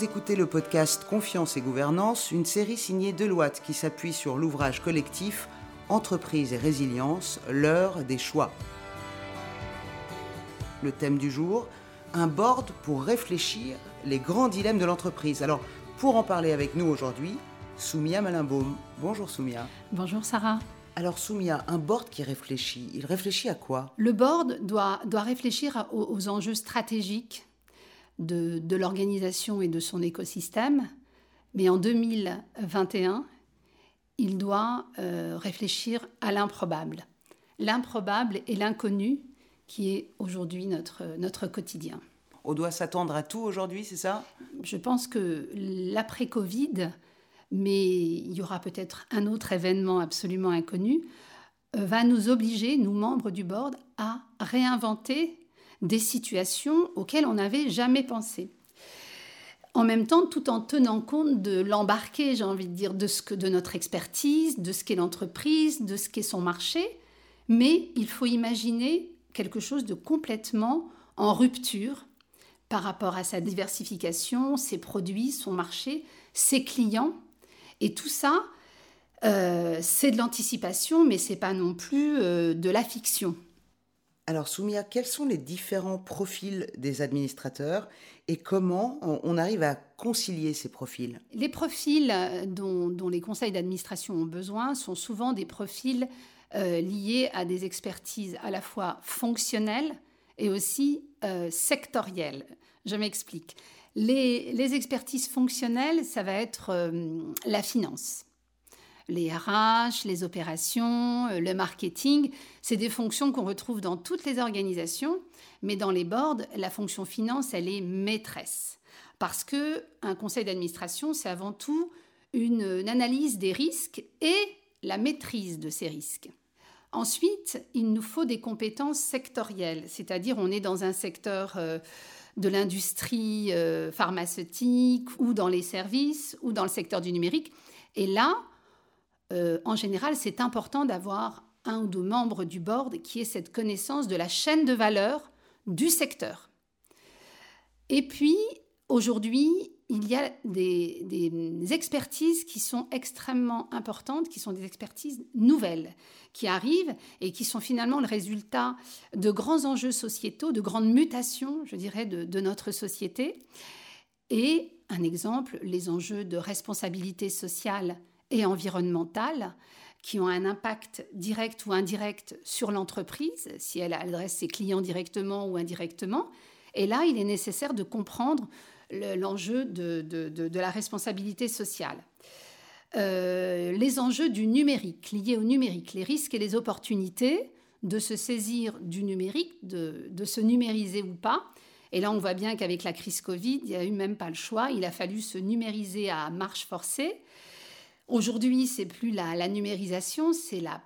Vous écoutez le podcast Confiance et Gouvernance, une série signée Deloitte qui s'appuie sur l'ouvrage collectif Entreprise et résilience, l'heure des choix. Le thème du jour, un board pour réfléchir les grands dilemmes de l'entreprise. Alors, pour en parler avec nous aujourd'hui, Soumia Malimbaum. Bonjour Soumia. Bonjour Sarah. Alors Soumia, un board qui réfléchit, il réfléchit à quoi? Le board doit, doit réfléchir aux, enjeux stratégiques de, de l'organisation et de son écosystème, mais en 2021, il doit euh, réfléchir à l'improbable. L'improbable et l'inconnu qui est aujourd'hui notre, notre quotidien. On doit s'attendre à tout aujourd'hui, c'est ça? Je pense que l'après-Covid mais il y aura peut-être un autre événement absolument inconnu, euh, va nous obliger, nous membres du board, à réinventer des situations auxquelles on n'avait jamais pensé. En même temps, tout en tenant compte de l'embarqué, j'ai envie de dire, de, ce que, de notre expertise, de ce qu'est l'entreprise, de ce qu'est son marché, mais il faut imaginer quelque chose de complètement en rupture par rapport à sa diversification, ses produits, son marché, ses clients, et tout ça, euh, c'est de l'anticipation, mais c'est pas non plus euh, de la fiction. Alors Soumia, quels sont les différents profils des administrateurs et comment on, arrive à concilier ces profils? Les profils dont, les conseils d'administration ont besoin sont souvent des profils euh, liés à des expertises à la fois fonctionnelles et aussi sectorielles. Je m'explique. Les, expertises fonctionnelles, ça va être euh, la finance. Les RH, les opérations, euh, le marketing, c'est des fonctions qu'on retrouve dans toutes les organisations, mais dans les boards, la fonction finance, elle est maîtresse. Parce que un conseil d'administration, c'est avant tout une, analyse des risques et la maîtrise de ces risques. Ensuite, il nous faut des compétences sectorielles, c'est-à-dire on est dans un secteur euh, de l'industrie euh, pharmaceutique ou dans les services ou dans le secteur du numérique. Et là, euh, en général, c'est important d'avoir un ou deux membres du board qui aient cette connaissance de la chaîne de valeur du secteur. Et puis, aujourd'hui, il y a des, expertises qui sont extrêmement importantes, qui sont des expertises nouvelles, qui arrivent et qui sont finalement le résultat de grands enjeux sociétaux, de grandes mutations, je dirais, de, notre société. Et un exemple, les enjeux de responsabilité sociale et environnementale qui ont un impact direct ou indirect sur l'entreprise, si elle adresse ses clients directement ou indirectement. Et là, il est nécessaire de comprendre l'enjeu de, la responsabilité sociale. Euh, les enjeux du numérique, liés au numérique, les risques et les opportunités de se saisir du numérique, de, se numériser ou pas. Et là, on voit bien qu'avec la crise Covid, il n'y a eu même pas le choix. Il a fallu se numériser à marche forcée. Aujourd'hui, c'est plus la, numérisation, c'est la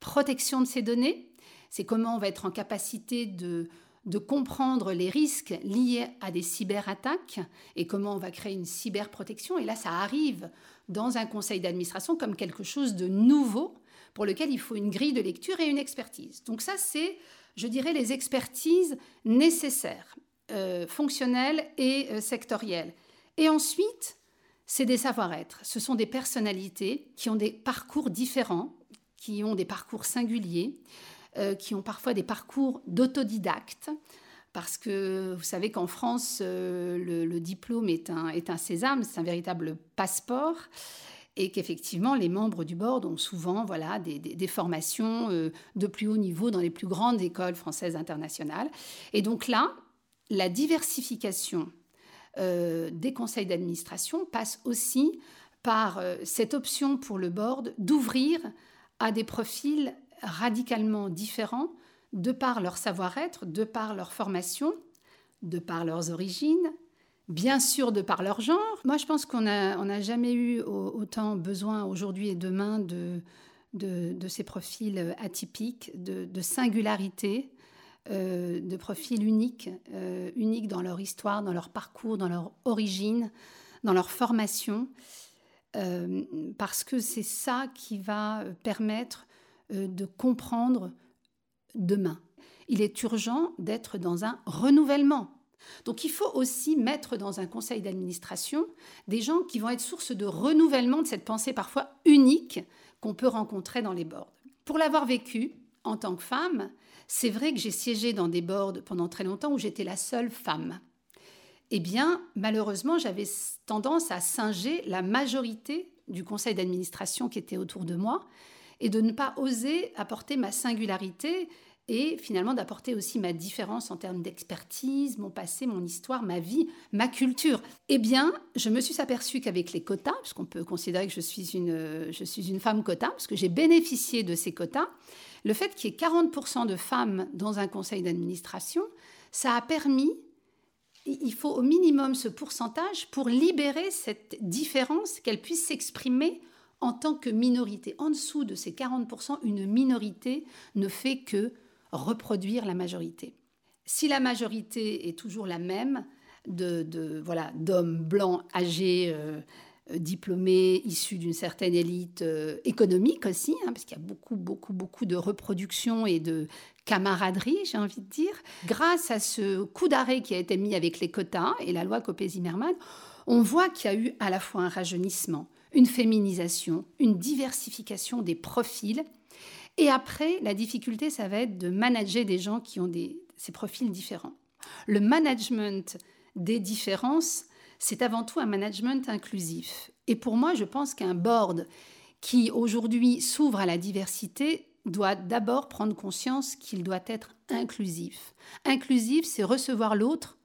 protection de ces données. C'est comment on va être en capacité de de comprendre les risques liés à des cyberattaques et comment on va créer une cyberprotection. Et là, ça arrive dans un conseil d'administration comme quelque chose de nouveau pour lequel il faut une grille de lecture et une expertise. Donc ça, c'est, je dirais, les expertises nécessaires, euh, fonctionnelles et euh, sectorielles. Et ensuite, c'est des savoir-être. Ce sont des personnalités qui ont des parcours différents, qui ont des parcours singuliers, euh, qui ont parfois des parcours d'autodidactes. Parce que vous savez qu'en France, euh, le, diplôme est un, sésame, c'est un véritable passeport et qu'effectivement les membres du board ont souvent voilà, des, des, formations euh, de plus haut niveau dans les plus grandes écoles françaises internationales. Et donc là, la diversification des conseils d'administration passe aussi par cette option pour le board d'ouvrir à des profils radicalement différents de par leur savoir-être, de par leur formation, de par leurs origines, bien sûr de par leur genre. Moi, je pense qu'on n'a jamais eu autant besoin aujourd'hui et demain de, de, ces profils atypiques, de, singularité, euh, de profils uniques, euh, uniques dans leur histoire, dans leur parcours, dans leur origine, dans leur formation, euh, parce que c'est ça qui va permettre de comprendre demain. Il est urgent d'être dans un renouvellement. Donc il faut aussi mettre dans un conseil d'administration des gens qui vont être source de renouvellement de cette pensée parfois unique qu'on peut rencontrer dans les boards. Pour l'avoir vécu en tant que femme, c'est vrai que j'ai siégé dans des boards pendant très longtemps où j'étais la seule femme. Eh bien, malheureusement, j'avais tendance à singer la majorité du conseil d'administration qui était autour de moi et de ne pas oser apporter ma singularité et finalement d'apporter aussi ma différence en termes d'expertise, mon passé, mon histoire, ma vie, ma culture. Eh bien, je me suis aperçue qu'avec les quotas, puisqu'on peut considérer que je suis une, je suis une femme quota, parce que j'ai bénéficié de ces quotas, le fait qu'il y ait 40% de femmes dans un conseil d'administration, ça a permis, il faut au minimum ce pourcentage pour libérer cette différence, qu'elle puisse s'exprimer en tant que minorité. En dessous de ces 40%, une minorité ne fait que reproduire la majorité. Si la majorité est toujours la même, de, voilà d'hommes blancs âgés euh, euh, diplômés issus d'une certaine élite euh, économique aussi, hein, parce qu'il y a beaucoup, beaucoup, beaucoup de reproduction et de camaraderie, j'ai envie de dire. Grâce à ce coup d'arrêt qui a été mis avec les quotas et la loi Copé-Zimmermann, on voit qu'il y a eu à la fois un rajeunissement, une féminisation, une diversification des profils et après, la difficulté, ça va être de manager des gens qui ont des, ces profils différents. Le management des différences, c'est avant tout un management inclusif. Et pour moi, je pense qu'un board qui aujourd'hui s'ouvre à la diversité doit d'abord prendre conscience qu'il doit être inclusif. Inclusif, c'est recevoir l'autre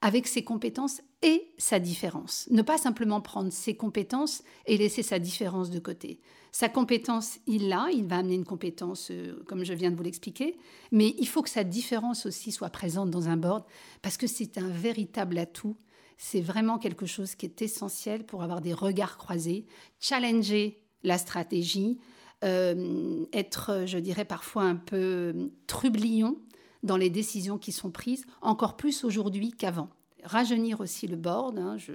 avec ses compétences et sa différence. Ne pas simplement prendre ses compétences et laisser sa différence de côté. Sa compétence, il l'a, il va amener une compétence, euh, comme je viens de vous l'expliquer, mais il faut que sa différence aussi soit présente dans un board, parce que c'est un véritable atout. C'est vraiment quelque chose qui est essentiel pour avoir des regards croisés, challenger la stratégie, euh, être, je dirais, parfois un peu trublion dans les décisions qui sont prises, encore plus aujourd'hui qu'avant rajeunir aussi le board. Hein, je,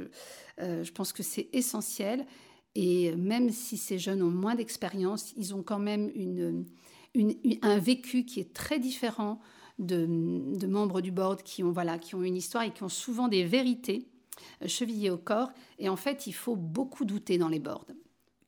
euh, je, pense que c'est essentiel. Et même si ces jeunes ont moins d'expérience, ils ont quand même une, un vécu qui est très différent de, membres du board qui ont, voilà, qui ont une histoire et qui ont souvent des vérités euh, chevillées au corps. Et en fait, il faut beaucoup douter dans les boards.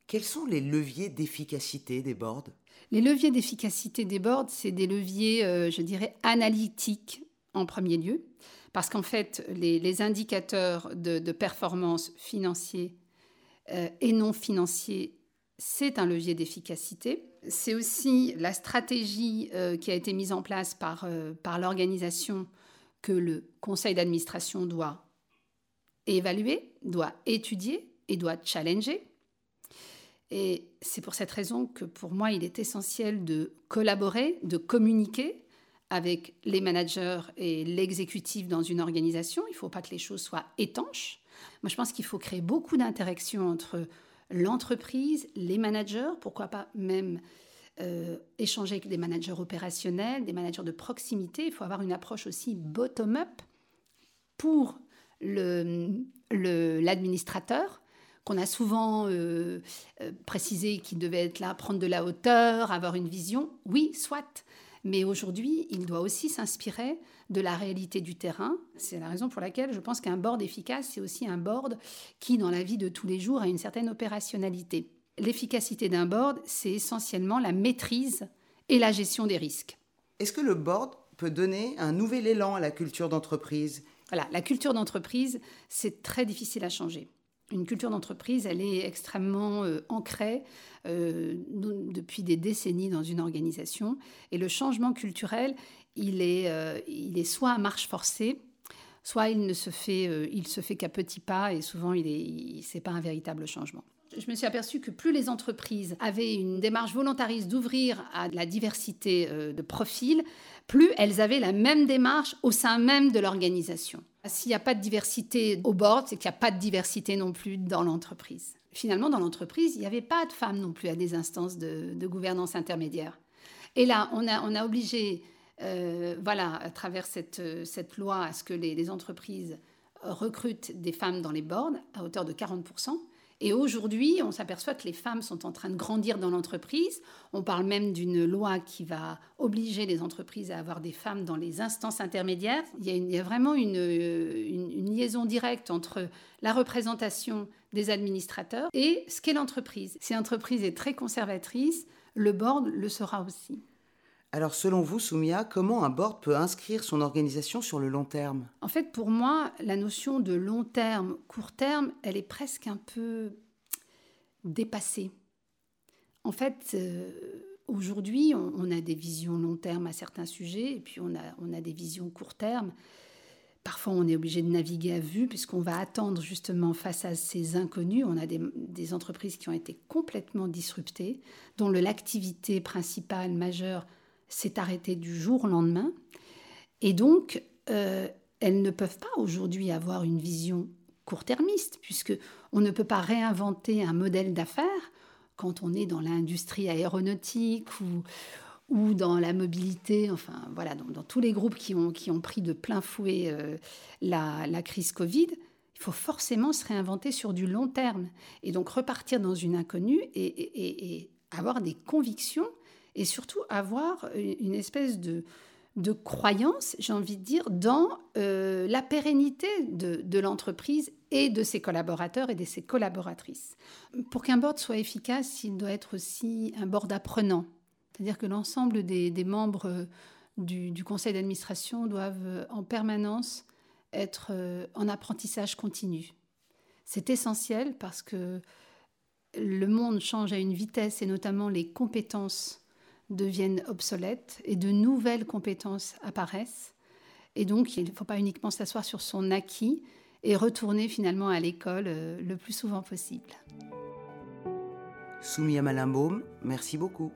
Quels sont les leviers d'efficacité des boards? Les leviers d'efficacité des boards, c'est des leviers, euh, je dirais, analytiques en premier lieu, parce qu'en fait, les, indicateurs de, performance financiers euh, et non financier, c'est un levier d'efficacité. C'est aussi la stratégie euh, qui a été mise en place par, euh, par l'organisation que le conseil d'administration doit évaluer, doit étudier et doit challenger. Et c'est pour cette raison que pour moi, il est essentiel de collaborer, de communiquer avec les managers et l'exécutif dans une organisation. Il ne faut pas que les choses soient étanches. Moi, je pense qu'il faut créer beaucoup d'interactions entre l'entreprise, les managers, pourquoi pas même euh, échanger avec des managers opérationnels, des managers de proximité. Il faut avoir une approche aussi bottom-up pour l'administrateur, qu'on a souvent euh, euh, précisé qu'il devait être là, prendre de la hauteur, avoir une vision. Oui, soit. Mais aujourd'hui, il doit aussi s'inspirer de la réalité du terrain. C'est la raison pour laquelle je pense qu'un board efficace, c'est aussi un board qui, dans la vie de tous les jours, a une certaine opérationnalité. L'efficacité d'un board, c'est essentiellement la maîtrise et la gestion des risques. Est-ce que le board peut donner un nouvel élan à la culture d'entreprise? Voilà, la culture d'entreprise, c'est très difficile à changer. Une culture d'entreprise, elle est extrêmement euh, ancrée euh, depuis des décennies dans une organisation. Et le changement culturel, il est, euh, il est soit à marche forcée, soit il ne se fait, il se fait qu'à petits pas et souvent il est, c'est pas un véritable changement. Je me suis aperçue que plus les entreprises avaient une démarche volontariste d'ouvrir à la diversité euh, de profils, plus elles avaient la même démarche au sein même de l'organisation. S'il n'y a pas de diversité au board, c'est qu'il n'y a pas de diversité non plus dans l'entreprise. Finalement, dans l'entreprise, il n'y avait pas de femmes non plus à des instances de, gouvernance intermédiaire. Et là, on a, obligé euh, voilà, à travers cette, cette, loi, à ce que les, entreprises recrutent des femmes dans les boards à hauteur de 40%. Et aujourd'hui, on s'aperçoit que les femmes sont en train de grandir dans l'entreprise. On parle même d'une loi qui va obliger les entreprises à avoir des femmes dans les instances intermédiaires. Il y a, vraiment une, une, liaison directe entre la représentation des administrateurs et ce qu'est l'entreprise. Si l'entreprise est très conservatrice, le board le sera aussi. Alors selon vous, Soumia, comment un board peut inscrire son organisation sur le long terme? En fait, pour moi, la notion de long terme, court terme, elle est presque un peu dépassée. En fait, euh, aujourd'hui, on, a des visions long terme à certains sujets, et puis on a, on a des visions court terme. Parfois, on est obligé de naviguer à vue puisqu'on va attendre justement face à ces inconnus. On a des, des entreprises qui ont été complètement disruptées, dont l'activité principale majeure s'est arrêté du jour au lendemain. Et donc, euh, elles ne peuvent pas aujourd'hui avoir une vision court-termiste, puisque on ne peut pas réinventer un modèle d'affaires quand on est dans l'industrie aéronautique ou, ou dans la mobilité, enfin voilà, dans, tous les groupes qui ont, qui ont pris de plein fouet euh, la, la, crise Covid, il faut forcément se réinventer sur du long terme. Et donc repartir dans une inconnue et avoir des convictions et surtout avoir une espèce de, de croyance, j'ai envie de dire, dans euh, la pérennité de, de l'entreprise et de ses collaborateurs et de ses collaboratrices. Pour qu'un board soit efficace, il doit être aussi un board apprenant. C'est-à-dire que l'ensemble des, membres euh, du, conseil d'administration doivent euh, en permanence être en apprentissage continu. C'est essentiel parce que le monde change à une vitesse et notamment les compétences deviennent obsolètes et de nouvelles compétences apparaissent. Et donc, il ne faut pas uniquement s'asseoir sur son acquis et retourner finalement à l'école euh, le plus souvent possible. Soumia Malimbaum, merci beaucoup.